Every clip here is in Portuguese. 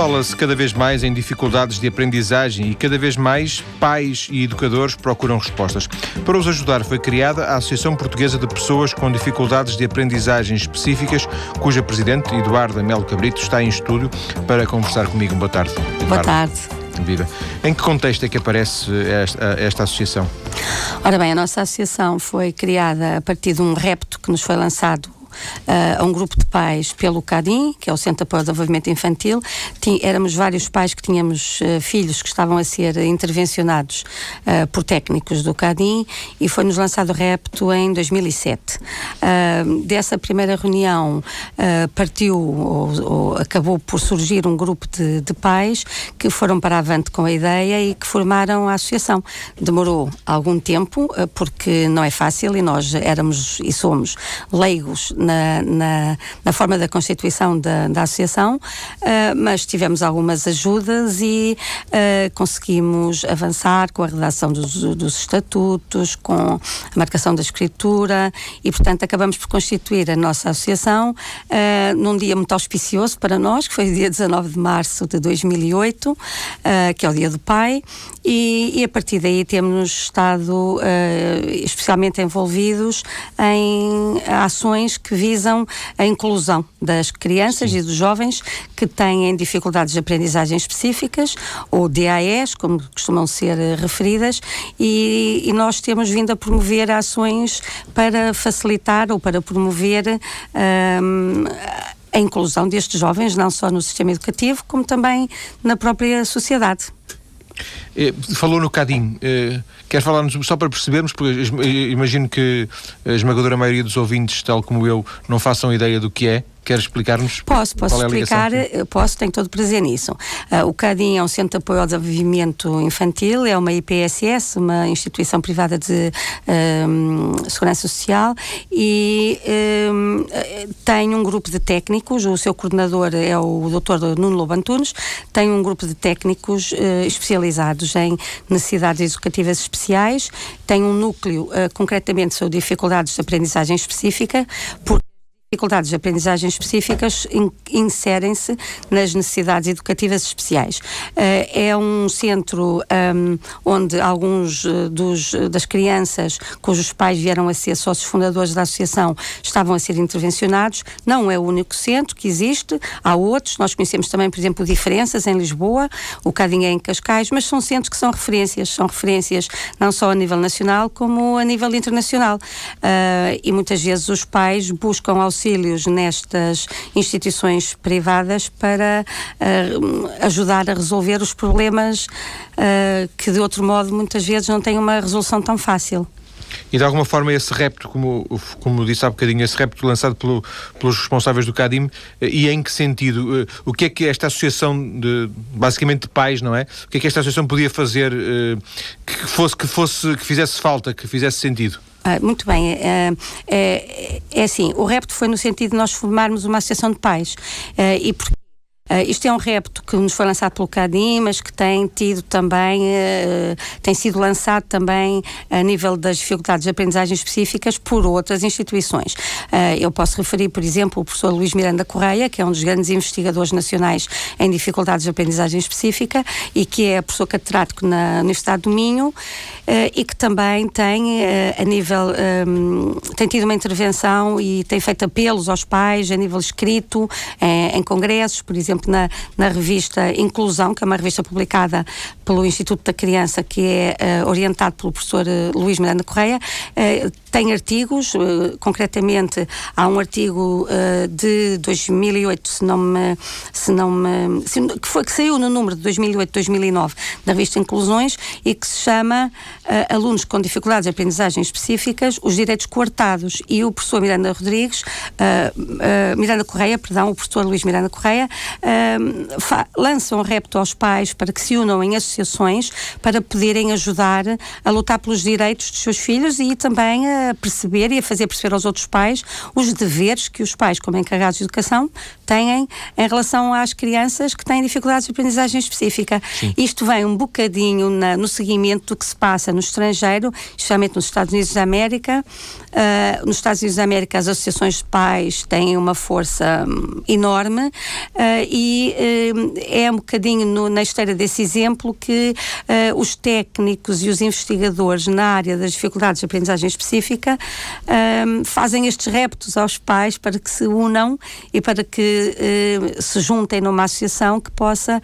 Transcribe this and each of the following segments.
Fala-se cada vez mais em dificuldades de aprendizagem e cada vez mais pais e educadores procuram respostas. Para os ajudar foi criada a Associação Portuguesa de Pessoas com Dificuldades de Aprendizagem Específicas, cuja presidente, Eduarda Melo Cabrito, está em estúdio para conversar comigo. Boa tarde. Eduarda. Boa tarde. Viva. Em que contexto é que aparece esta, esta associação? Ora bem, a nossa associação foi criada a partir de um repto que nos foi lançado uh, a um grupo de pais pelo CADIM, que é o Centro de Apoio ao Desenvolvimento Infantil. Tim, éramos vários pais que tínhamos uh, filhos que estavam a ser intervencionados uh, por técnicos do CADIM e foi-nos lançado o repto em 2007. dessa primeira reunião partiu ou, ou, acabou por surgir um grupo de, de pais que foram para avante com a ideia e que formaram a associação. Demorou algum tempo, porque não é fácil e nós éramos e somos leigos na, na, na forma da constituição da, da associação, uh, mas tivemos algumas ajudas e uh, conseguimos avançar com a redação dos, dos estatutos, com a marcação da escritura e, portanto, acabamos por constituir a nossa associação uh, num dia muito auspicioso para nós, que foi o dia 19 de março de 2008, que é o Dia do Pai, e, e a partir daí temos estado especialmente envolvidos em ações que que visam a inclusão das crianças Sim. e dos jovens que têm dificuldades de aprendizagem específicas, ou DAEs, como costumam ser eh, referidas, e, e nós temos vindo a promover ações para facilitar ou para promover. Um, a inclusão destes jovens, não só no sistema educativo, como também na própria sociedade. Eh, falou no CADIM. Eh, quer falar-nos só para percebermos, porque imagino que a esmagadora maioria dos ouvintes, tal como eu, não façam ideia do que é. Quer explicar-nos? Posso, posso é explicar, posso, tenho todo prazer nisso. Uh, o CADIM é um Centro de Apoio ao Desenvolvimento Infantil, é uma IPSS, uma instituição privada de um, segurança social e um, tem um grupo de técnicos, o seu coordenador é o Dr. Nuno Lobo Antunes, tem um grupo de técnicos uh, especializados em necessidades educativas especiais, tem um núcleo uh, concretamente sobre dificuldades de aprendizagem específica, porque dificuldades de aprendizagem específicas inserem-se nas necessidades educativas especiais. Uh, é um centro um, onde alguns uh, dos, das crianças cujos pais vieram a ser sócios fundadores da associação estavam a ser intervencionados. Não é o único centro que existe, há outros. Nós conhecemos também, por exemplo, Diferenças em Lisboa, o Cadinha em Cascais, mas são centros que são referências, são referências não só a nível nacional como a nível internacional. Uh, e muitas vezes os pais buscam auxílio auxílios nestas instituições privadas para uh, ajudar a resolver os problemas uh, que, de outro modo, muitas vezes não têm uma resolução tão fácil. E de alguma forma esse repto, como, como disse há bocadinho, esse repto lançado pelo, pelos responsáveis do CADIM, eh, e em que sentido? O que é que esta associação de, basicamente de pais, não é? O que é que esta associação podia fazer que fosse, que fosse, que fizesse falta, que fizesse sentido? Ah, muito bem. É, é, é, assim, o repto foi no sentido de nós formarmos uma associação de pais. Ah, e porque Uh, isto é um repto que nos foi lançado pelo CADIM, mas que tem tido também, uh, tem sido lançado também a nível das dificuldades de aprendizagem específicas por outras instituições. Uh, eu posso referir, por exemplo, o professor Luís Miranda Correia, que é um dos grandes investigadores nacionais em dificuldades de aprendizagem específica e que é professor catedrático na Universidade do Minho e que também tem, a nível, um, tem tido uma intervenção e tem feito apelos aos pais a nível escrito, em congressos, por exemplo, na, na revista Inclusão, que é uma revista publicada pelo Instituto da Criança, que é uh, orientado pelo professor uh, Luís Miranda Correia, uh, tem artigos, concretamente há um artigo de 2008, se não me, se não me, se, que foi que saiu no número de 2008-2009 da revista Inclusões e que se chama Alunos com dificuldades de aprendizagem específicas, os direitos coartados. E o professor Miranda Rodrigues, Miranda Correia, perdão, o professor Luís Miranda Correia, lançam um repto aos pais para que se unam em associações para poderem ajudar a lutar pelos direitos dos seus filhos e também a perceber e a fazer perceber aos outros pais os deveres que os pais, como encarregados de educação, têm em relação às crianças que têm dificuldades de aprendizagem específica. Sim. Isto vem um bocadinho na, no seguimento do que se passa no estrangeiro, especialmente nos Estados Unidos da América. Uh, nos Estados Unidos da América, as associações de pais têm uma força um, enorme uh, e e é um bocadinho no, na esteira desse exemplo que os técnicos e os investigadores na área das dificuldades de aprendizagem específica fazem estes reptos aos pais para que se unam e para que se juntem numa associação que possa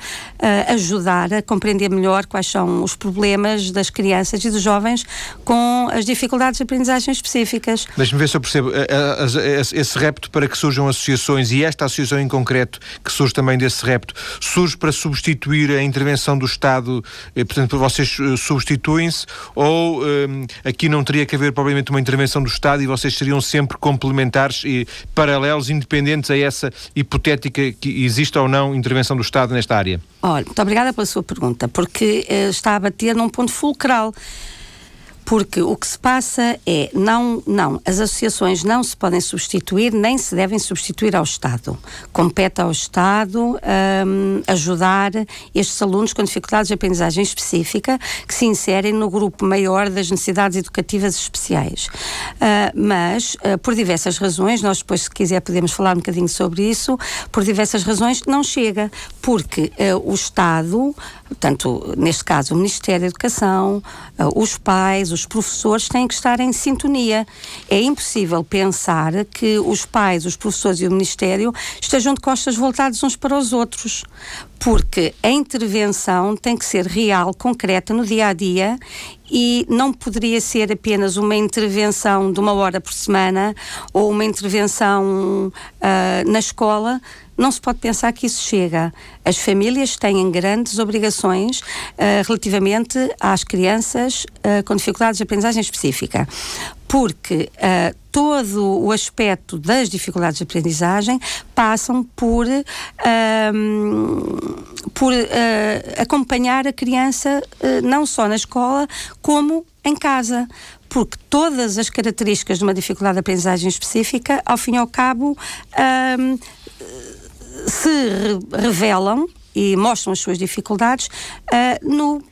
ajudar a compreender melhor quais são os problemas das crianças e dos jovens com as dificuldades de aprendizagem específicas. Deixe-me ver se eu percebo. Esse repto para que surjam associações e esta associação em concreto, que surge também desse repto, surge para substituir a intervenção do Estado, eh, portanto, vocês substituem-se ou um, aqui não teria que haver provavelmente uma intervenção do Estado e vocês seriam sempre complementares e paralelos, independentes a essa hipotética que exista ou não intervenção do Estado nesta área? Olha, muito obrigada pela sua pergunta, porque está a bater num ponto fulcral porque o que se passa é não não as associações não se podem substituir nem se devem substituir ao Estado. Compete ao Estado um, ajudar estes alunos com dificuldades de aprendizagem específica que se inserem no grupo maior das necessidades educativas especiais. Uh, mas uh, por diversas razões nós depois se quiser podemos falar um bocadinho sobre isso por diversas razões não chega. Porque uh, o Estado portanto neste caso o Ministério da Educação os pais os professores têm que estar em sintonia. É impossível pensar que os pais, os professores e o Ministério estejam de costas voltados uns para os outros, porque a intervenção tem que ser real, concreta, no dia a dia e não poderia ser apenas uma intervenção de uma hora por semana ou uma intervenção uh, na escola não se pode pensar que isso chega. As famílias têm grandes obrigações uh, relativamente às crianças uh, com dificuldades de aprendizagem específica, porque uh, todo o aspecto das dificuldades de aprendizagem passam por, por acompanhar a criança não só na escola, como em casa porque todas as características de uma dificuldade de aprendizagem específica, ao fim e ao cabo, se revelam e mostram as suas dificuldades uh, no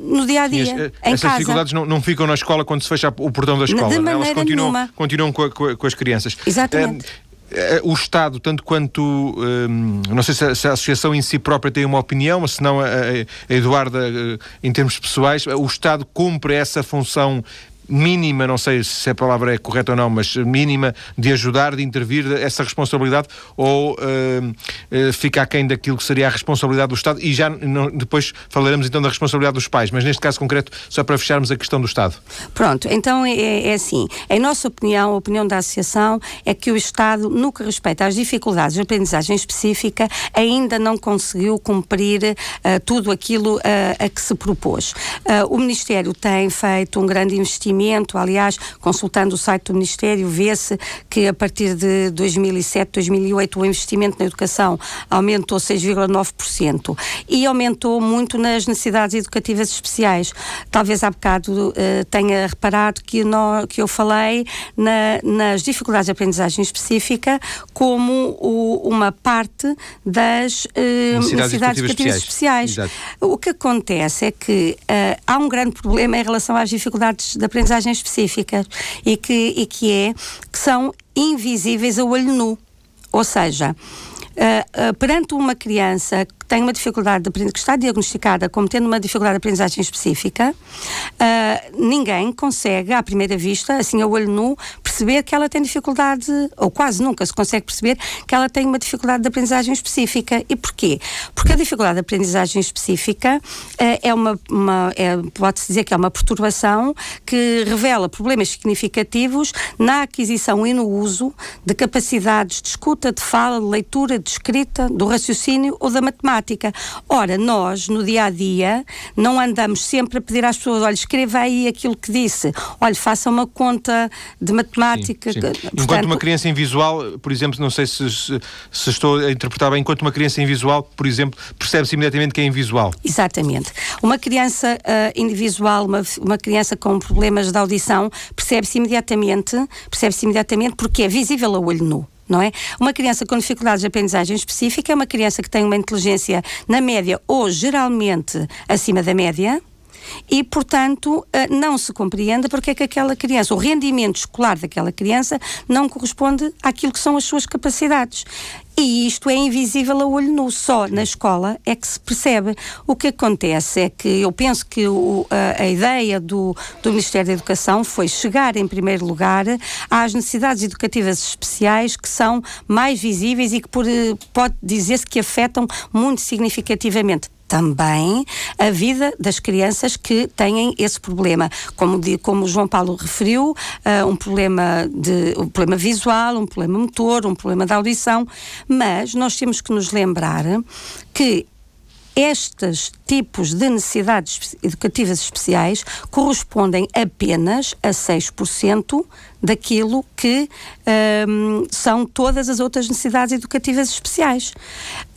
no dia a dia. Sim, em essas casa. dificuldades não, não, ficam na escola quando se fecha o portão da escola, de não? É? elas continuam, nenhuma. continuam com, a, com, as crianças. Exatamente. Uh, o Estado, tanto quanto. Um, não sei se a, se a, associação em si própria tem uma opinião, mas se não a, a Eduarda, em termos pessoais, o Estado cumpre essa função mínima, não sei se a palavra é correta ou não, mas mínima de ajudar, de intervir essa responsabilidade ou uh, uh, fica aquém daquilo que seria a responsabilidade do Estado e já não, depois falaremos então da responsabilidade dos pais, mas neste caso concreto, só para fecharmos a questão do Estado. Pronto, então é, é assim, em nossa opinião, a opinião da Associação é que o Estado, no que respeita às dificuldades de aprendizagem específica, ainda não conseguiu cumprir uh, tudo aquilo a que se propôs. o Ministério tem feito um grande investimento Aliás, consultando o site do Ministério, vê-se que a partir de 2007, 2008, o investimento na educação aumentou 6,9% e aumentou muito nas necessidades educativas especiais. Talvez há bocado uh, tenha reparado que, no, que eu falei na, nas dificuldades de aprendizagem específica como o, uma parte das uh, necessidades, necessidades educativas, especiais. especiais. O que acontece é que uh, há um grande problema em relação às dificuldades de aprendizagem aprendizagem específicas e que, e que é que são invisíveis a olho nu. Ou seja, uh, perante uma criança tem uma dificuldade de aprendizagem, que está diagnosticada como tendo uma dificuldade de aprendizagem específica, uh, ninguém consegue, à primeira vista, assim a olho nu, perceber que ela tem dificuldade, ou quase nunca se consegue perceber que ela tem uma dificuldade de aprendizagem específica. E porquê? Porque a dificuldade de aprendizagem específica é uma, uma é, pode-se dizer que é uma perturbação que revela problemas significativos na aquisição e no uso de capacidades de escuta, de fala, de leitura, de escrita, do raciocínio ou da matemática. Ora, nós, no dia a dia, não andamos sempre a pedir às pessoas: olha, escreva aí aquilo que disse, olha, faça uma conta de matemática. Sim, sim. Portanto, enquanto uma criança invisual, por exemplo, não sei se, se, estou a interpretar bem, enquanto uma criança invisual, por exemplo, percebe-se imediatamente que é invisual. Exatamente. Uma criança uh, invisual, uma, uma criança com problemas de audição, percebe-se imediatamente, percebe-se imediatamente porque é visível a olho nu não é? Uma criança com dificuldades de aprendizagem específica é uma criança que tem uma inteligência na média ou geralmente acima da média, e, portanto, uh, não se compreende porque é que aquela criança, o rendimento escolar daquela criança não corresponde àquilo que são as suas capacidades. E isto é invisível a olho nu, só na escola é que se percebe. O que acontece é que eu penso que o, a, a, ideia do, do Ministério da Educação foi chegar, em primeiro lugar, às necessidades educativas especiais que são mais visíveis e que por, pode dizer-se que afetam muito significativamente também a vida das crianças que têm esse problema. Como, de, como o João Paulo referiu, uh, um, problema de, um problema visual, um problema motor, um problema de audição, mas nós temos que nos lembrar que estes tipos de necessidades educativas especiais correspondem apenas a 6% daquilo que um, são todas as outras necessidades educativas especiais.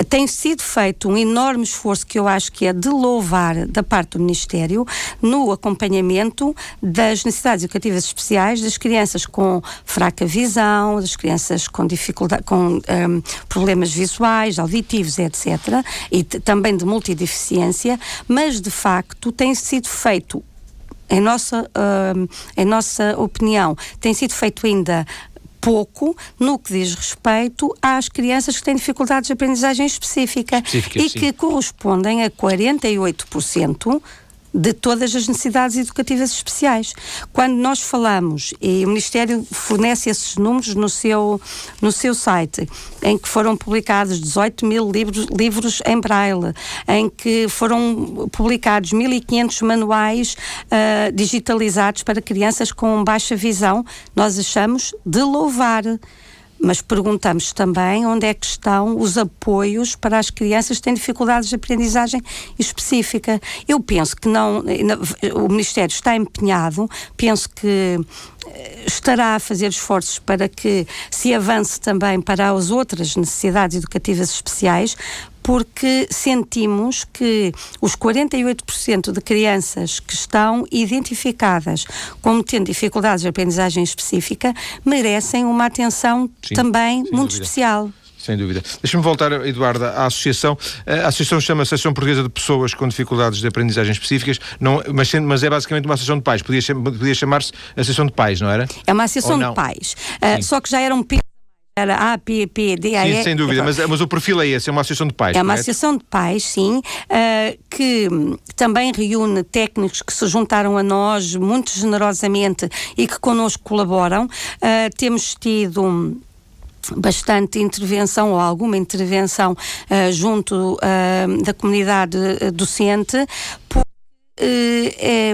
Tem sido feito um enorme esforço que eu acho que é de louvar da parte do Ministério no acompanhamento das necessidades educativas especiais das crianças com fraca visão, das crianças com dificuldade, com um, problemas visuais, auditivos, etc. E também de multideficiência, mas de facto tem sido feito em nossa, uh, em nossa opinião, tem sido feito ainda pouco no que diz respeito às crianças que têm dificuldades de aprendizagem específica, específica e sim. que correspondem a 48% de todas as necessidades educativas especiais. Quando nós falamos, e o Ministério fornece esses números no seu, no seu site, em que foram publicados 18 mil livros, livros em braille, em que foram publicados 1.500 manuais uh, digitalizados para crianças com baixa visão, nós achamos de louvar mas perguntamos também onde é que estão os apoios para as crianças que têm dificuldades de aprendizagem específica. Eu penso que não, o Ministério está empenhado, penso que eh, estará a fazer esforços para que se avance também para as outras necessidades educativas especiais, porque sentimos que os 48% de crianças que estão identificadas como tendo dificuldades de aprendizagem específica merecem uma atenção Sim, também muito dúvida. especial. Sem dúvida. Deixa-me voltar, Eduarda, à associação. A associação chama-se Associação Portuguesa de Pessoas com Dificuldades de Aprendizagem Específicas, não, mas, mas é basicamente uma associação de pais. Podia, podia chamar-se Associação de Pais, não era? É uma associação de pais. Uh, só que já era um era APP, DAE. Sim, sem dúvida, mas, mas o perfil é esse, é uma associação de pais. É uma associação de pais, sim, uh, que também reúne técnicos que se juntaram a nós muito generosamente e que connosco colaboram. Uh, temos tido bastante intervenção ou alguma intervenção uh, junto uh, da comunidade docente por é,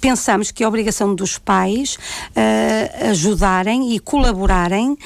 pensamos que é obrigação dos pais uh, ajudarem e colaborarem uh,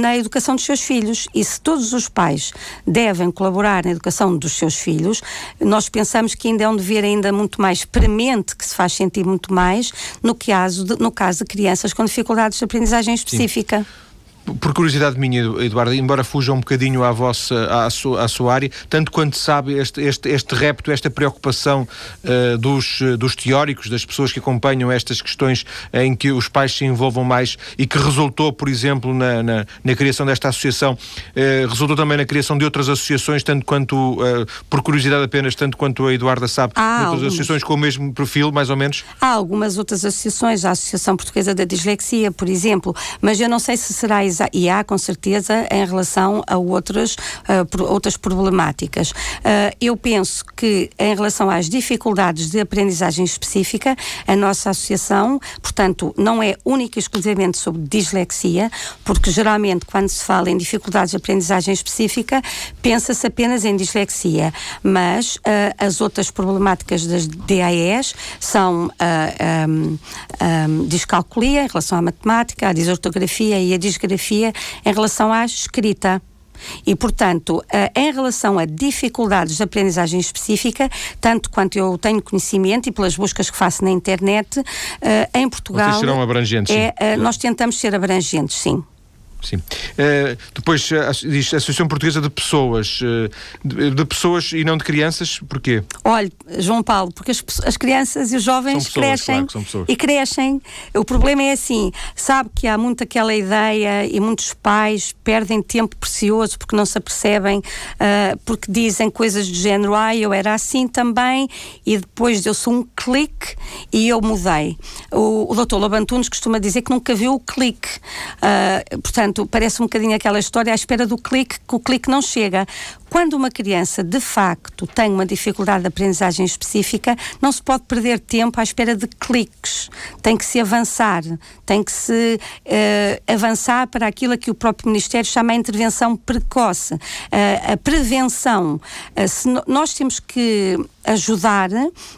na educação dos seus filhos. E se todos os pais devem colaborar na educação dos seus filhos, nós pensamos que ainda é um dever ainda muito mais premente, que se faz sentir muito mais, no caso de, no caso de crianças com dificuldades de aprendizagem específica. Sim por curiosidade minha, Eduardo, embora fuja um bocadinho à, vossa, à, sua, à sua área, tanto quanto sabe este, este, este repto, esta preocupação uh, dos, dos teóricos, das pessoas que acompanham estas questões em que os pais se envolvam mais e que resultou, por exemplo, na, na, na criação desta associação, uh, resultou também na criação de outras associações, tanto quanto, uh, por curiosidade apenas, tanto quanto a Eduarda sabe, Há outras associações com o mesmo perfil, mais ou menos? Há algumas outras associações, a Associação Portuguesa da Dislexia, por exemplo, mas eu não sei se será exatamente e há com certeza em relação a outras, uh, outras problemáticas. Uh, eu penso que em relação às dificuldades de aprendizagem específica, a nossa associação, portanto, não é única e exclusivamente sobre dislexia, porque geralmente quando se fala em dificuldades de aprendizagem específica, pensa-se apenas em dislexia, mas uh, as outras problemáticas das DAEs são a um, um, discalculia em relação à matemática, à disortografia e à disgrafia em relação à escrita. E, portanto, uh, em relação a dificuldades de aprendizagem específica, tanto quanto eu tenho conhecimento e pelas buscas que faço na internet, uh, em Portugal. Vocês serão abrangentes? É, uh, nós tentamos ser abrangentes, sim. Sim. Uh, depois uh, diz Associação Portuguesa de Pessoas, uh, de, de, pessoas e não de crianças, porquê? Olha, João Paulo, porque as, as crianças e os jovens pessoas, crescem claro e crescem. O problema é assim, sabe que há muito aquela ideia e muitos pais perdem tempo precioso porque não se apercebem, porque dizem coisas do género, ah, eu era assim também e depois eu sou um clique e eu mudei. O, o doutor Lobantunes costuma dizer que nunca viu o clique. portanto, Portanto, parece um bocadinho aquela história à espera do clique, que o clique não chega. Quando uma criança, de facto, tem uma dificuldade de aprendizagem específica, não se pode perder tempo à espera de cliques. Tem que se avançar, tem que se uh, avançar para aquilo que o próprio Ministério chama a intervenção precoce. Uh, a prevenção. Uh, se no, nós temos que ajudar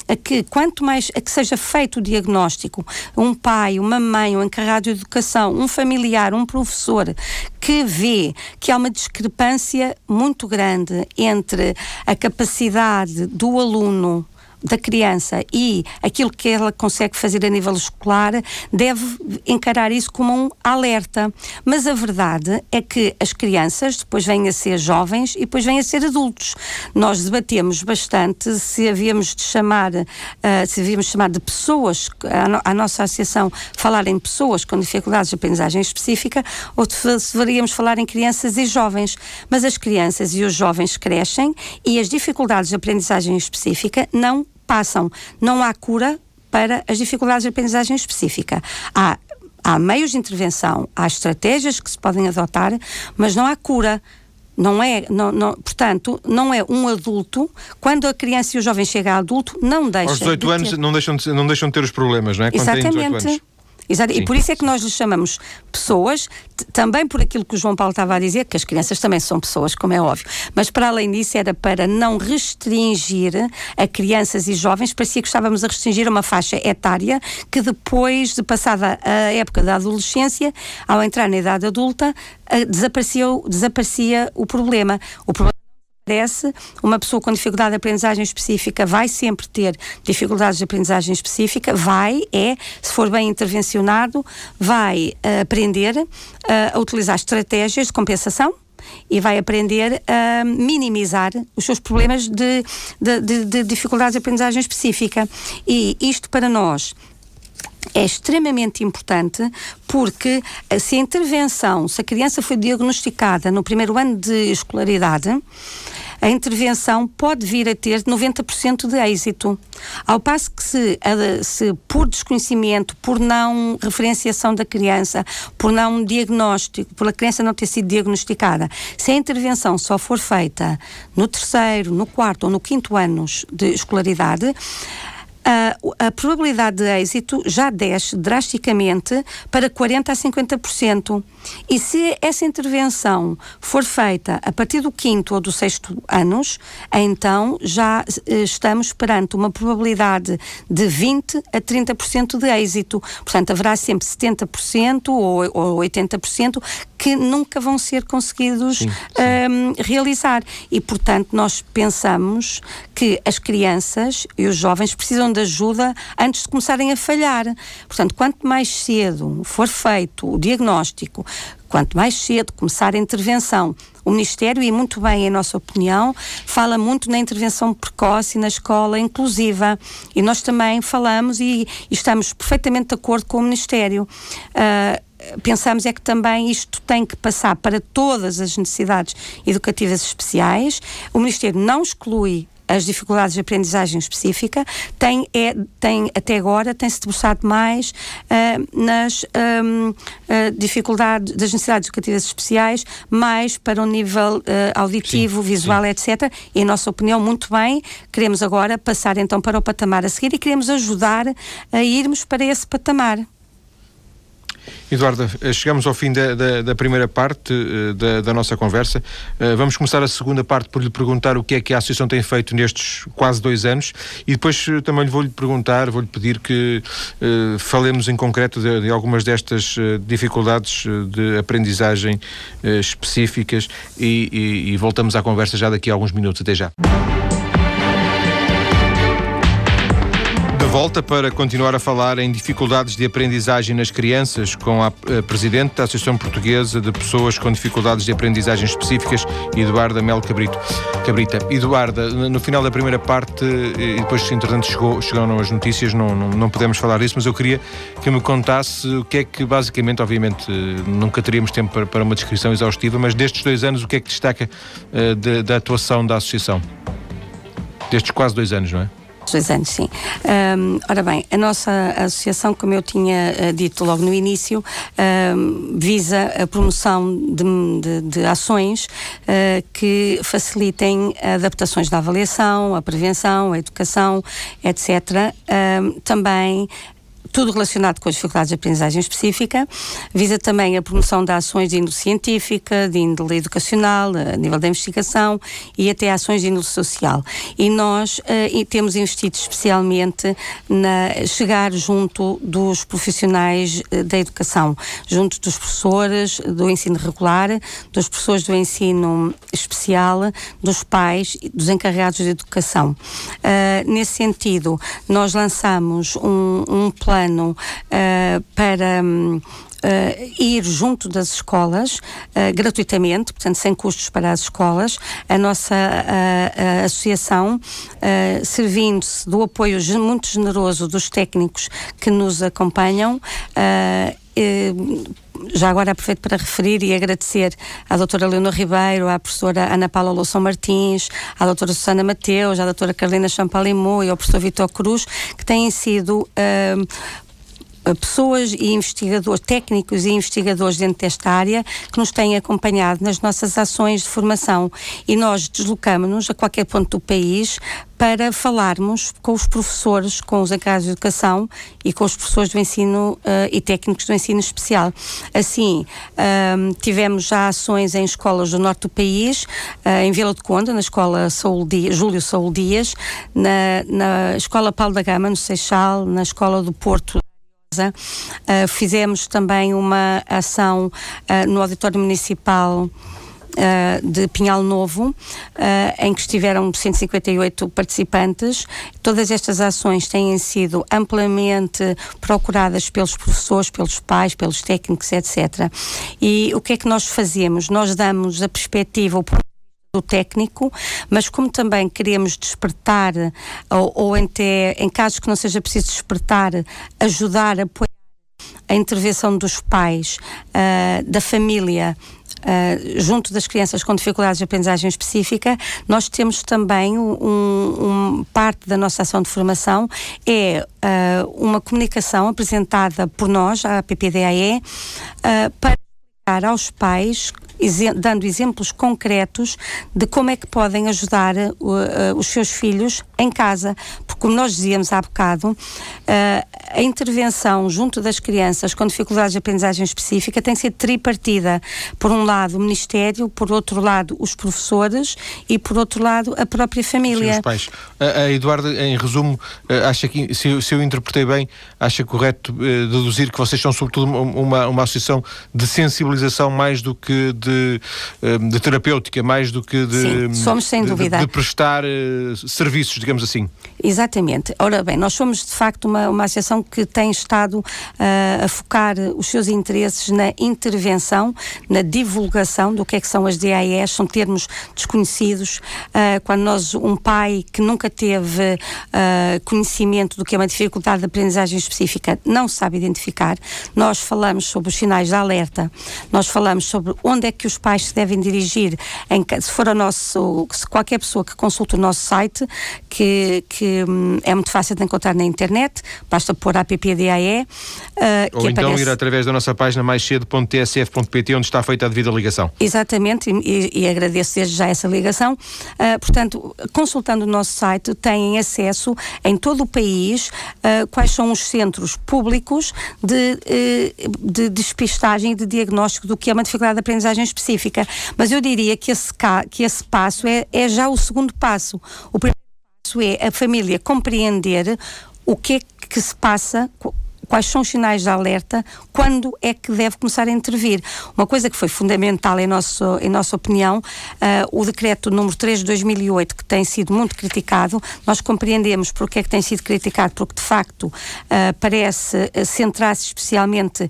a que quanto mais a que seja feito o diagnóstico, um pai, uma mãe, um encarregado de educação, um familiar, um professor que vê que há uma discrepância muito grande entre a capacidade do aluno da criança e aquilo que ela consegue fazer a nível escolar, deve encarar isso como um alerta. Mas a verdade é que as crianças depois vêm a ser jovens e depois vêm a ser adultos. Nós debatemos bastante se havíamos de chamar, uh, se havíamos de chamar de pessoas, a, no, a, nossa associação falar em pessoas com dificuldades de aprendizagem específica ou se deveríamos falar em crianças e jovens. Mas as crianças e os jovens crescem e as dificuldades de aprendizagem específica não passam. Não há cura para as dificuldades de aprendizagem específica. Há, há meios de intervenção, há estratégias que se podem adotar, mas não há cura. Não é, não, não, portanto, não é um adulto, quando a criança e o jovem chega a adulto, não deixa. Aos 18 de anos ter. não deixam, de, não deixam de ter os problemas, não é? Quando Exatamente. Exato. E por isso é que nós lhes chamamos pessoas, também por aquilo que o João Paulo estava a dizer, que as crianças também são pessoas, como é óbvio. Mas para além disso, era para não restringir a crianças e jovens, parecia que estávamos a restringir uma faixa etária que depois de passada a época da adolescência, ao entrar na idade adulta, eh, desaparecia, desaparecia o problema. O problema acontece, uma pessoa com dificuldade de aprendizagem específica vai sempre ter dificuldades de aprendizagem específica, vai, é, se for bem intervencionado, vai uh, aprender uh, a utilizar estratégias de compensação, e vai aprender a minimizar os seus problemas de, de, de, de dificuldades de aprendizagem específica. E isto para nós é extremamente importante porque eh, se a intervenção, se a criança foi diagnosticada no primeiro ano de escolaridade, a intervenção pode vir a ter 90% de êxito. Ao passo que se, se por desconhecimento, por não referenciação da criança, por não diagnóstico, por a criança não ter sido diagnosticada, se a intervenção só for feita no terceiro, no quarto ou no quinto anos de escolaridade, a, a probabilidade de êxito já desce drasticamente para 40% a 50%. E se essa intervenção for feita a partir do quinto ou do sexto anos, então já eh, estamos perante uma probabilidade de 20% a 30% de êxito. Portanto, haverá sempre 70% ou, ou 80% que nunca vão ser conseguidos sim, sim. Um, realizar. E, portanto, nós pensamos que as crianças e os jovens precisam de ajuda antes de começarem a falhar. Portanto, quanto mais cedo for feito o diagnóstico, quanto mais cedo começar a intervenção, o Ministério, e muito bem, em nossa opinião, fala muito na intervenção precoce e na escola inclusiva. E nós também falamos e, e estamos perfeitamente de acordo com o Ministério. Uh, pensamos é que também isto tem que passar para todas as necessidades educativas especiais. O Ministério não exclui as dificuldades de aprendizagem específica, tem, é, tem até agora tem-se debruçado mais uh, nas um, uh, dificuldades das necessidades educativas especiais, mais para o um nível uh, auditivo, sim, visual, sim. etc. E, em nossa opinião, muito bem, queremos agora passar então para o patamar a seguir e queremos ajudar a irmos para esse patamar. Eduardo, eh, chegamos ao fim da, da, da primeira parte uh, da, da, nossa conversa. Uh, vamos começar a segunda parte por lhe perguntar o que é que a Associação tem feito nestes quase dois anos e depois também lhe vou-lhe perguntar, vou-lhe pedir que falemos em concreto de, de algumas destas dificuldades de aprendizagem específicas e, e, e voltamos à conversa já daqui a alguns minutos. Até já. Volta para continuar a falar em dificuldades de aprendizagem nas crianças com a Presidente da Associação Portuguesa de Pessoas com Dificuldades de Aprendizagem Específicas, Eduarda Mel Cabrito. Cabrita, Eduarda, no final da primeira parte, e depois, entretanto, chegou, chegaram as notícias, não, não, não podemos falar disso, mas eu queria que me contasse o que é que, basicamente, obviamente, nunca teríamos tempo para, para uma descrição exaustiva, mas destes dois anos, o que é que destaca uh, da atuação da Associação? Destes quase dois anos, não é? Dois anos, sim. Um, ora bem, a nossa associação, como eu tinha uh, dito logo no início, um, visa a promoção de, de, de ações uh, que facilitem adaptações da avaliação, a prevenção, a educação, etc. Um, também tudo relacionado com as dificuldades de aprendizagem específica, visa também a promoção de ações de índole científica, de índole educacional, a nível da investigação e até ações de índole social. E nós uh, temos investido especialmente na chegar junto dos profissionais uh, da educação, junto dos professores do ensino regular, dos professores do ensino especial, dos pais, dos encarregados de educação. Uh, nesse sentido, nós lançamos um, um plano uh, para. Uh, ir junto das escolas uh, gratuitamente, portanto sem custos para as escolas. A nossa uh, associação, servindo-se do apoio muito generoso dos técnicos que nos acompanham, já agora aproveito para referir e agradecer à doutora Leonor Ribeiro, à professora Ana Paula Loução Martins, à doutora Susana Mateus, à doutora Carolina Champalimou e ao professor Vitor Cruz, que têm sido uh, pessoas e investigadores, técnicos e investigadores dentro desta área que nos têm acompanhado nas nossas ações de formação e nós deslocamos-nos a qualquer ponto do país para falarmos com os professores, com os encarregados de educação e com os professores do ensino uh, e técnicos do ensino especial. Assim, uh, tivemos já ações em escolas do norte do país, uh, em Vila de Conda, na escola Saúl Dias, Júlio Saúl Dias, na, na escola Paulo da Gama, no Seixal, na escola do Porto Uh, fizemos também uma ação uh, no Auditório Municipal Uh, de Pinhal Novo, em que estiveram 158 participantes. Todas estas ações têm sido amplamente procuradas pelos professores, pelos pais, pelos técnicos, etc. E o que é que nós fazemos? Nós damos a perspectiva, o do técnico, mas como também queremos despertar, ou, ou até em casos que não seja preciso despertar, ajudar, apoiar a intervenção dos pais, uh, da família, Uh, junto das crianças com dificuldades de aprendizagem específica, nós temos também um, um parte da nossa ação de formação é uh, uma comunicação apresentada por nós, a PPDAE, uh, para explicar aos pais dando exemplos concretos de como é que podem ajudar uh, uh, os seus filhos em casa. Porque, como nós dizíamos há bocado, uh, a intervenção junto das crianças com dificuldades de aprendizagem específica tem que ser tripartida. Por um lado, o Ministério, por outro lado, os professores e, por outro lado, a própria família. Sim, os pais. A, a Eduardo, em resumo, acha que, se eu, se eu interpretei bem, acha correto deduzir que vocês são, sobretudo, uma, uma associação de sensibilização mais do que de de, eh, de terapêutica mais do que de, Sim, somos sem de, dúvida. de, de prestar uh, serviços, digamos assim. Exatamente. Ora bem, nós somos de facto uma, uma associação que tem estado uh, a focar os seus interesses na intervenção, na divulgação do que é que são as DAEs, são termos desconhecidos. Uh, quando nós, um pai que nunca teve conhecimento do que é uma dificuldade de aprendizagem específica, não sabe identificar, nós falamos sobre os sinais de alerta, nós falamos sobre onde é que os pais se devem dirigir, em, se for o nosso, se qualquer pessoa que consulte o nosso site, que, que hum, é muito fácil de encontrar na internet, basta pôr a PPDAE. Uh, Ou então aparece... ir através da nossa página mais cedo.tsf.pt, onde está feita a devida ligação. Exatamente, e, e agradeço desde já essa ligação. Uh, portanto, consultando o nosso site, têm acesso em todo o país uh, quais são os centros públicos de, de despistagem e de diagnóstico do que é uma dificuldade de aprendizagem específica. Mas eu diria que esse, que esse passo é, é já o segundo passo. O primeiro passo é a família compreender o que é que se passa quais são os sinais de alerta, quando é que deve começar a intervir. Uma coisa que foi fundamental em, nosso, em nossa opinião, uh, o decreto número 3 de 2008, que tem sido muito criticado, nós compreendemos porque é que tem sido criticado, porque de facto uh, parece centrar-se especialmente uh,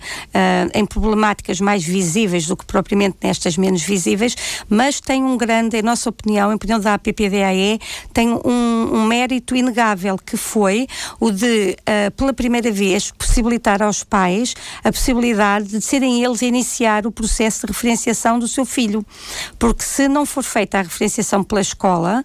em problemáticas mais visíveis do que propriamente nestas menos visíveis, mas tem um grande, em nossa opinião, em opinião da APPDAE, tem um, um mérito inegável que foi o de, pela primeira vez, possibilitar aos pais a possibilidade de serem eles a iniciar o processo de referenciação do seu filho. Porque se não for feita a referenciação pela escola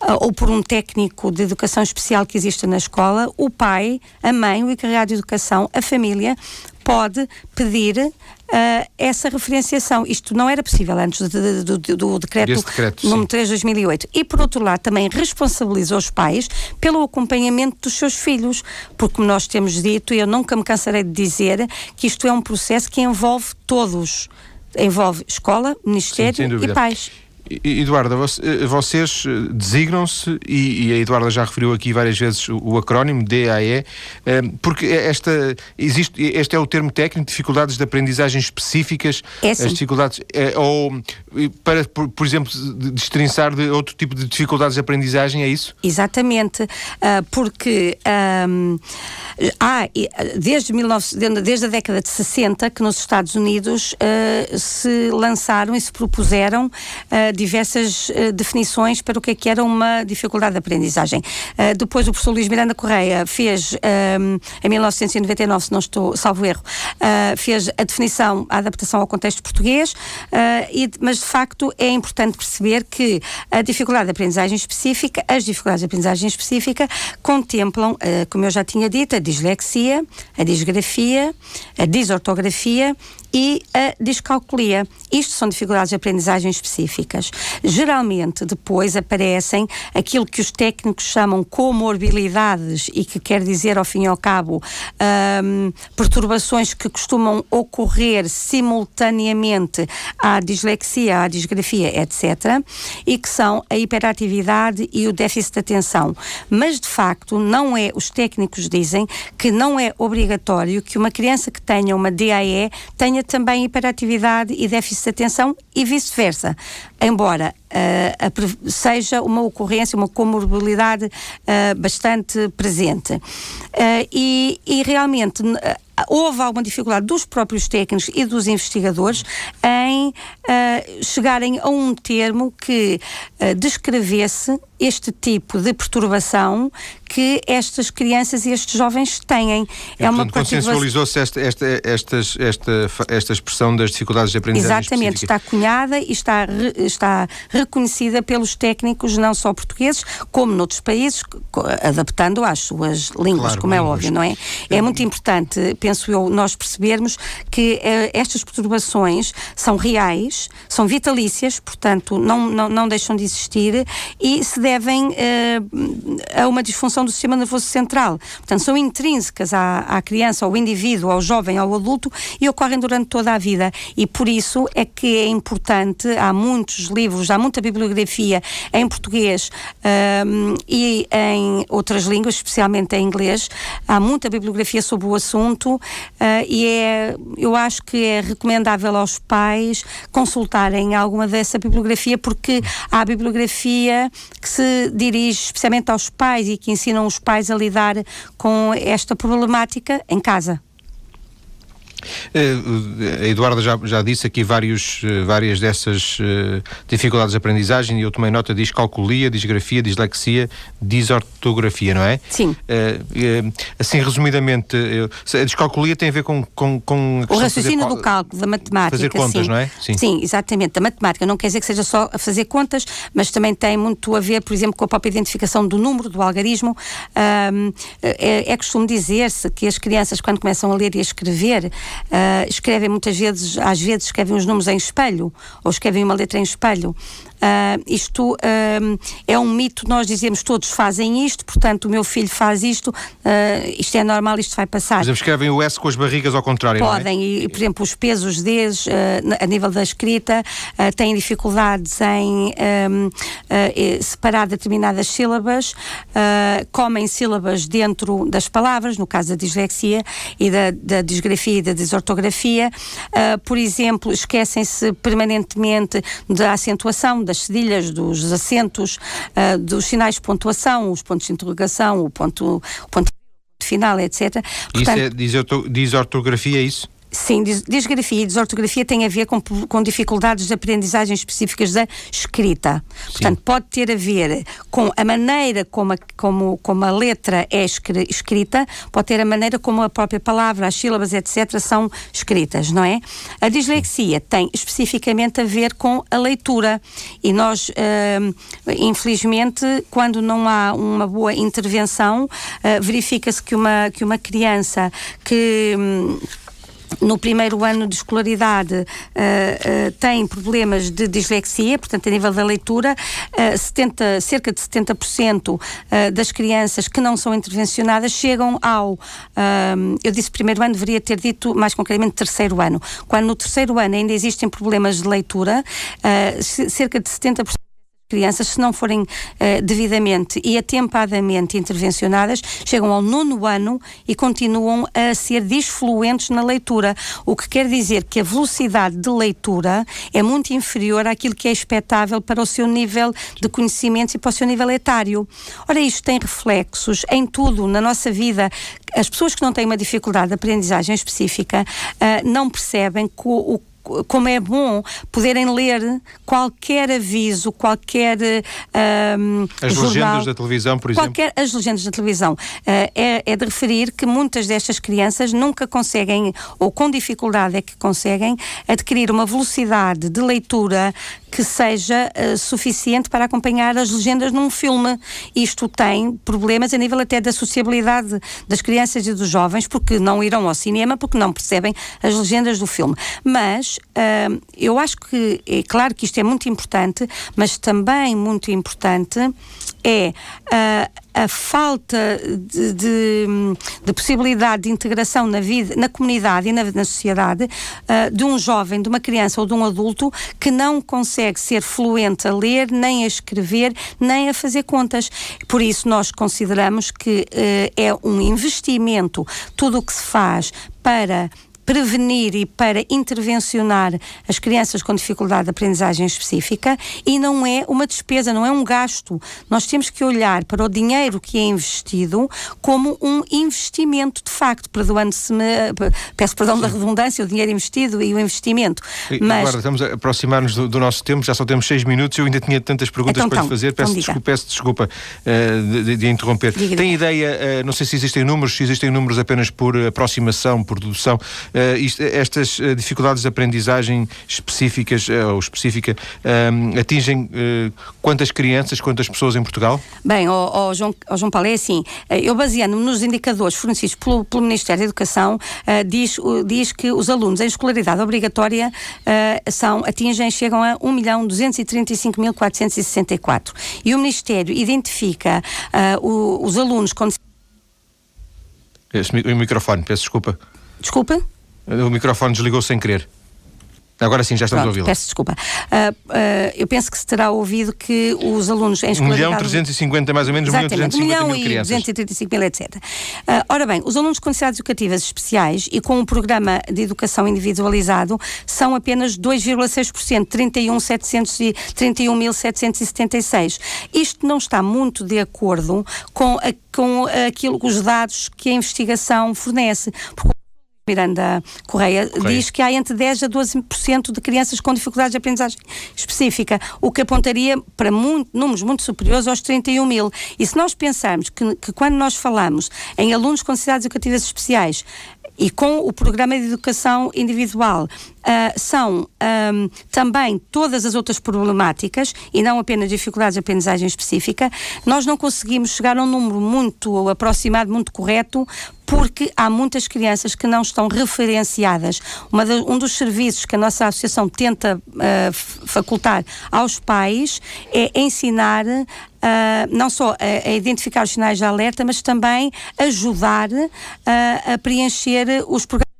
uh, ou por um técnico de educação especial que exista na escola, o pai, a mãe, o encarregado de educação, a família pode pedir uh, essa referenciação. Isto não era possível antes de, de, de, do decreto, decreto número 3 de 2008. E, por outro lado, também responsabiliza os pais pelo acompanhamento dos seus filhos, porque, nós temos dito, e eu nunca me cansarei de dizer, que isto é um processo que envolve todos. Envolve escola, Ministério Sim, e pais. Eduarda, eh, vocês eh, designam-se, e, a Eduarda já referiu aqui várias vezes o, acrónimo DAE, eh, porque esta, existe, este é o termo técnico, dificuldades de aprendizagem específicas, é as dificuldades, ou para, por, exemplo, destrinçar de outro tipo de dificuldades de aprendizagem, é isso? Exatamente, ah, porque um, há, desde, 19, desde a década de 60 que nos Estados Unidos uh, se lançaram e se propuseram uh, diversas uh, definições para o que é que era uma dificuldade de aprendizagem. Uh, depois o professor Luís Miranda Correia fez, um, em 1999, se não estou, salvo erro, fez a definição, a adaptação ao contexto português, mas de facto é importante perceber que a dificuldade de aprendizagem específica, as dificuldades de aprendizagem específica contemplam, como eu já tinha dito, a dislexia, a disgrafia, a disortografia e a descalculia. Isto são dificuldades de aprendizagem específicas. Geralmente, depois aparecem aquilo que os técnicos chamam comorbilidades e que quer dizer, ao fim e ao cabo, um, perturbações que costumam ocorrer simultaneamente à dislexia, à disgrafia, etc., e que são a hiperatividade e o déficit de atenção. Mas, de facto, não é, os técnicos dizem que não é obrigatório que uma criança que tenha uma DAE tenha também hiperatividade e déficit de atenção e vice-versa. Embora uh, seja uma ocorrência, uma comorbilidade uh, bastante presente. Uh, e, e, realmente houve alguma dificuldade dos próprios técnicos e dos investigadores em uh, chegarem a um termo que uh, descrevesse este tipo de perturbação que estas crianças e estes jovens têm. É, é uma consensualizou-se esta, esta, esta, esta, esta expressão das dificuldades de aprendizagem Exatamente, específica. está cunhada e está, está reconhecida pelos técnicos, não só portugueses, como noutros países, adaptando às suas línguas, claro, como é óbvio, não é? É muito importante, penso eu, nós percebermos que uh, estas perturbações são reais, são vitalícias, portanto, não, não, não deixam de existir e se devem uh, a uma disfunção do sistema nervoso central. Portanto, são intrínsecas à, à criança, ao indivíduo, ao jovem, ao adulto e ocorrem durante toda a vida. E por isso é que é importante, há muitos livros, há muita bibliografia em português um, e em outras línguas, especialmente em inglês. Há muita bibliografia sobre o assunto uh, e é, eu acho que é recomendável aos pais consultarem alguma dessa bibliografia, porque há bibliografia que se dirige especialmente aos pais e que ensinam os pais a lidar com esta problemática em casa. A Eduarda já, já disse aqui vários, uh, várias dessas uh, dificuldades de aprendizagem e eu tomei nota, diz calculia, disgrafia, dislexia, disortografia, não é? Sim. assim, resumidamente, a descalculia tem a ver com... com, com o raciocínio do cálculo, da matemática. Fazer contas, sim. não é? Sim. sim, exatamente. A matemática não quer dizer que seja só a fazer contas, mas também tem muito a ver, por exemplo, com a própria identificação do número, do algarismo. É, é costume dizer-se que as crianças, quando começam a ler e a escrever, uh, escrevem muitas vezes, às vezes escrevem os números em espelho, ou escrevem uma letra em espelho. Uh, isto uh, é um mito, nós dizemos todos fazem isto, portanto o meu filho faz isto, uh, isto é normal, isto vai passar. Por exemplo, escrevem o S com as barrigas ao contrário, Podem, é? e, por exemplo, os Ps, os Ds, a nível da escrita, têm dificuldades em um, separar determinadas sílabas, comem sílabas dentro das palavras, no caso da dislexia e da, da disgrafia e da desortografia. por exemplo, esquecem-se permanentemente da acentuação, das cedilhas, dos acentos, uh, dos sinais de pontuação, os pontos de interrogação, o ponto, o ponto final, etc. Portanto, isso é, diz ortografia, é isso? Sim, disgrafia e desortografia têm a ver com, com dificuldades de aprendizagem específicas da escrita. Sim. Portanto, pode ter a ver com a maneira como a, como, como a letra é escrita, pode ter a maneira como a própria palavra, as sílabas, etc., são escritas, não é? A dislexia tem especificamente a ver com a leitura. E nós, uh, infelizmente, quando não há uma boa intervenção, uh, verifica-se que uma, que uma criança que. Um, no primeiro ano de escolaridade uh, uh, têm problemas de dislexia, portanto, a nível da leitura, uh, 70, cerca de 70% das crianças que não são intervencionadas chegam ao, eu disse primeiro ano, deveria ter dito mais concretamente terceiro ano. Quando no terceiro ano ainda existem problemas de leitura, cerca de 70% crianças, se não forem uh, devidamente e atempadamente intervencionadas, chegam ao nono ano e continuam a ser disfluentes na leitura, o que quer dizer que a velocidade de leitura é muito inferior àquilo que é expectável para o seu nível de conhecimento e para o seu nível etário. Ora, isto tem reflexos em tudo na nossa vida. As pessoas que não têm uma dificuldade de aprendizagem específica uh, não percebem que o como é bom poderem ler qualquer aviso, qualquer um, as jornal, legendas da televisão, por exemplo. Qualquer, as legendas da televisão. Uh, é, é, de referir que muitas destas crianças nunca conseguem, ou com dificuldade é que conseguem, adquirir uma velocidade de leitura que seja uh, suficiente para acompanhar as legendas num filme. Isto tem problemas a nível até da sociabilidade das crianças e dos jovens, porque não irão ao cinema, porque não percebem as legendas do filme. Mas uh, eu acho que, é claro que isto é muito importante, mas também muito importante é uh, a falta de, de, de, possibilidade de integração na vida, na comunidade e na, na sociedade uh, de um jovem, de uma criança ou de um adulto que não consegue ser fluente a ler, nem a escrever, nem a fazer contas. Por isso, nós consideramos que uh, é um investimento tudo o que se faz para prevenir e para intervencionar as crianças com dificuldade de aprendizagem específica e não é uma despesa, não é um gasto. Nós temos que olhar para o dinheiro que é investido como um investimento de facto, perdoando-se-me, peço perdão Sim. da redundância, o dinheiro investido e o investimento. Mas... Agora estamos a aproximar-nos do, do, nosso tempo, já só temos seis minutos, eu ainda tinha tantas perguntas então, para então, lhe fazer, peço, então, desculpa, peço desculpa uh, de, de, interromper. Diga, Tem diga. ideia, uh, não sei se existem números, se existem números apenas por aproximação, por dedução, uh, isto, estas uh, dificuldades de aprendizagem específicas ou específica atingem quantas crianças, quantas pessoas em Portugal? Bem, o, o João, o João Paulo, é assim, eu baseando-me nos indicadores fornecidos pelo, pelo Ministério da Educação, diz, diz que os alunos em escolaridade obrigatória são, atingem, chegam a 1.235.464 e o Ministério identifica os alunos com... Esse, o microfone, peço desculpa. Desculpa? O microfone desligou sem querer. Agora sim, já estamos Pronto, a ouvi-lo. Peço desculpa. Uh, uh, eu penso que se terá ouvido que os alunos em escolaridade... 1 milhão 350, mais ou menos, 1 milhão 350 mil crianças. 235 mil, etc. Uh, ora bem, os alunos com necessidades educativas especiais e com um programa de educação individualizado são apenas 2,6%, 31.776. Isto não está muito de acordo com, a, com aquilo, os dados que a investigação fornece, porque Miranda Correia, Correia, diz que há entre 10% a 12% de crianças com dificuldades de aprendizagem específica, o que apontaria para muito, números muito superiores aos 31 mil. E se nós pensarmos que, que quando nós falamos em alunos com necessidades educativas especiais, e com o programa de educação individual uh, são um, também todas as outras problemáticas e não apenas dificuldades de aprendizagem específica, nós não conseguimos chegar a um número muito aproximado, muito correto, porque há muitas crianças que não estão referenciadas. De, um dos serviços que a nossa associação tenta uh, facultar aos pais é ensinar Uh, não só a, a, identificar os sinais de alerta, mas também ajudar uh, a preencher os programas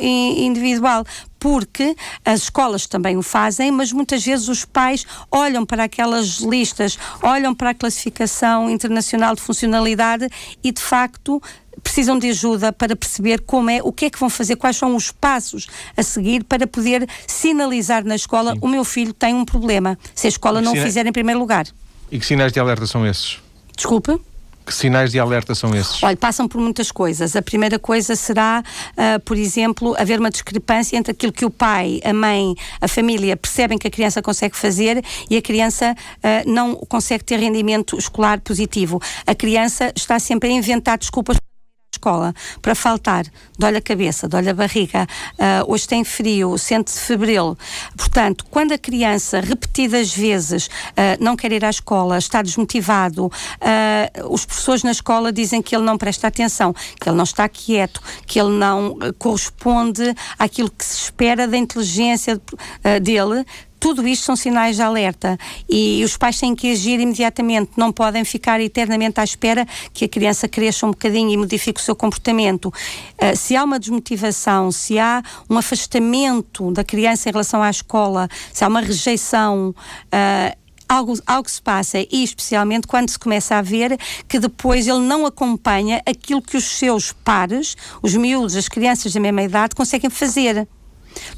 individual, porque as escolas também o fazem, mas muitas vezes os pais olham para aquelas listas, olham para a classificação internacional de funcionalidade e de facto precisam de ajuda para perceber como é, o que é que vão fazer, quais são os passos a seguir para poder sinalizar na escola Sim. o meu filho tem um problema, se a escola não o fizer em primeiro lugar. E que sinais de alerta são esses? Desculpe? Que sinais de alerta são esses? Olha, passam por muitas coisas. A primeira coisa será, uh, por exemplo, haver uma discrepância entre aquilo que o pai, a mãe, a família percebem que a criança consegue fazer e a criança uh, não consegue ter rendimento escolar positivo. A criança está sempre a inventar desculpas escola para faltar, dói a cabeça, dói a barriga, uh, hoje tem frio, sente-se febril. Portanto, quando a criança repetidas vezes uh, não quer ir à escola, está desmotivado, uh, os professores na escola dizem que ele não presta atenção, que ele não está quieto, que ele não corresponde àquilo que se espera da inteligência dele, tudo isto são sinais de alerta e os pais têm que agir imediatamente, não podem ficar eternamente à espera que a criança cresça um bocadinho e modifique o seu comportamento. Uh, se há uma desmotivação, se há um afastamento da criança em relação à escola, se há uma rejeição, uh, algo, algo se passa, e especialmente quando se começa a ver que depois ele não acompanha aquilo que os seus pares, os miúdos, as crianças da mesma idade, conseguem fazer.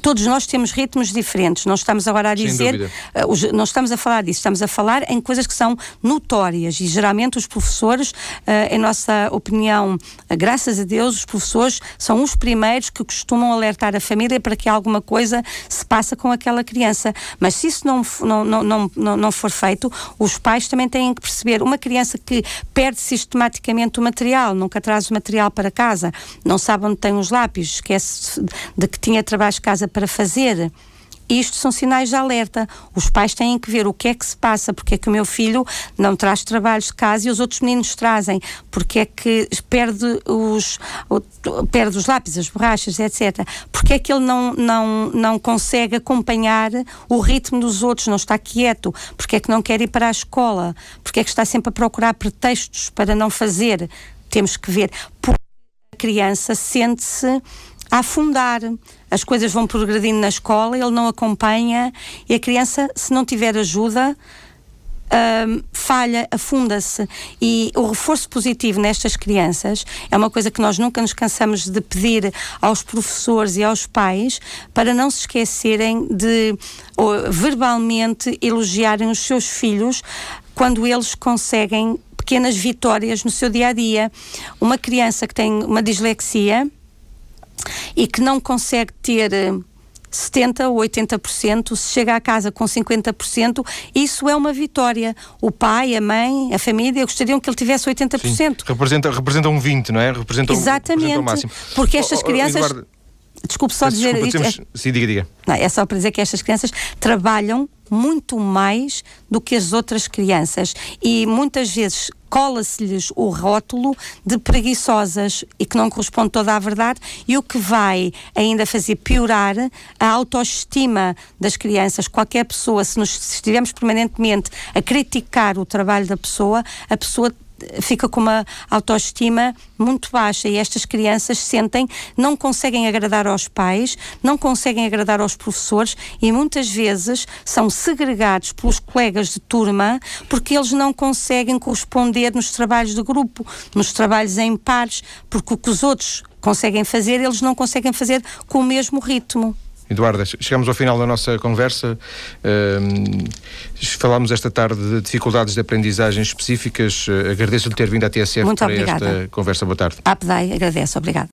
Todos nós temos ritmos diferentes. Não estamos agora a dizer, uh, não estamos a falar disso, estamos a falar em coisas que são notórias e geralmente os professores, uh, em nossa opinião, uh, graças a Deus, os professores são os primeiros que costumam alertar a família para que alguma coisa se passa com aquela criança. Mas se isso não, não, não, não, não for feito, os pais também têm que perceber. Uma criança que perde sistematicamente o material, nunca traz o material para casa, não sabe onde tem os lápis, esquece de que tinha trabalhos casa para fazer. Isto são sinais de alerta. Os pais têm que ver o que é que se passa, porque é que o meu filho não traz trabalhos de casa e os outros meninos trazem, porque é que perde os, perde os lápis, as borrachas, etc. Porque é que ele não, não, não consegue acompanhar o ritmo dos outros, não está quieto, porque é que não quer ir para a escola, porque é que está sempre a procurar pretextos para não fazer. Temos que ver. Porque a criança sente-se a afundar. As coisas vão progredindo na escola, ele não acompanha e a criança, se não tiver ajuda, um, falha, afunda-se. E o reforço positivo nestas crianças é uma coisa que nós nunca nos cansamos de pedir aos professores e aos pais para não se esquecerem de ou, verbalmente elogiarem os seus filhos quando eles conseguem pequenas vitórias no seu dia a dia. Uma criança que tem uma dislexia e que não consegue ter 70% eh, ou 80%, se chega à casa com 50%, isso é uma vitória. O pai, a mãe, a família gostariam que ele tivesse 80%. Sim, representa, representa um 20, não é? Representa Exatamente. representa o máximo. Porque estas oh, oh, crianças. Eduardo, desculpe só dizer desculpa, isto. Temos... É... Sim, diga, diga. Não, é só para dizer que estas crianças trabalham muito mais do que as outras crianças e muitas vezes cola-se-lhes o rótulo de preguiçosas e que não corresponde toda à verdade e o que vai ainda fazer piorar a autoestima das crianças. Qualquer pessoa, se, nos, se estivermos permanentemente a criticar o trabalho da pessoa, a pessoa fica com uma autoestima muito baixa e estas crianças sentem, não conseguem agradar aos pais, não conseguem agradar aos professores e muitas vezes são segregados pelos colegas de turma porque eles não conseguem corresponder nos trabalhos de grupo, nos trabalhos em pares, porque o que os outros conseguem fazer, eles não conseguem fazer com o mesmo ritmo. Eduardo, chegamos ao final da nossa conversa. Falámos esta tarde de dificuldades de aprendizagem específicas. Uh, Agradeço-lhe ter vindo à TSF Muito para obrigada. esta conversa. Boa tarde. APDAI, agradeço. Obrigado.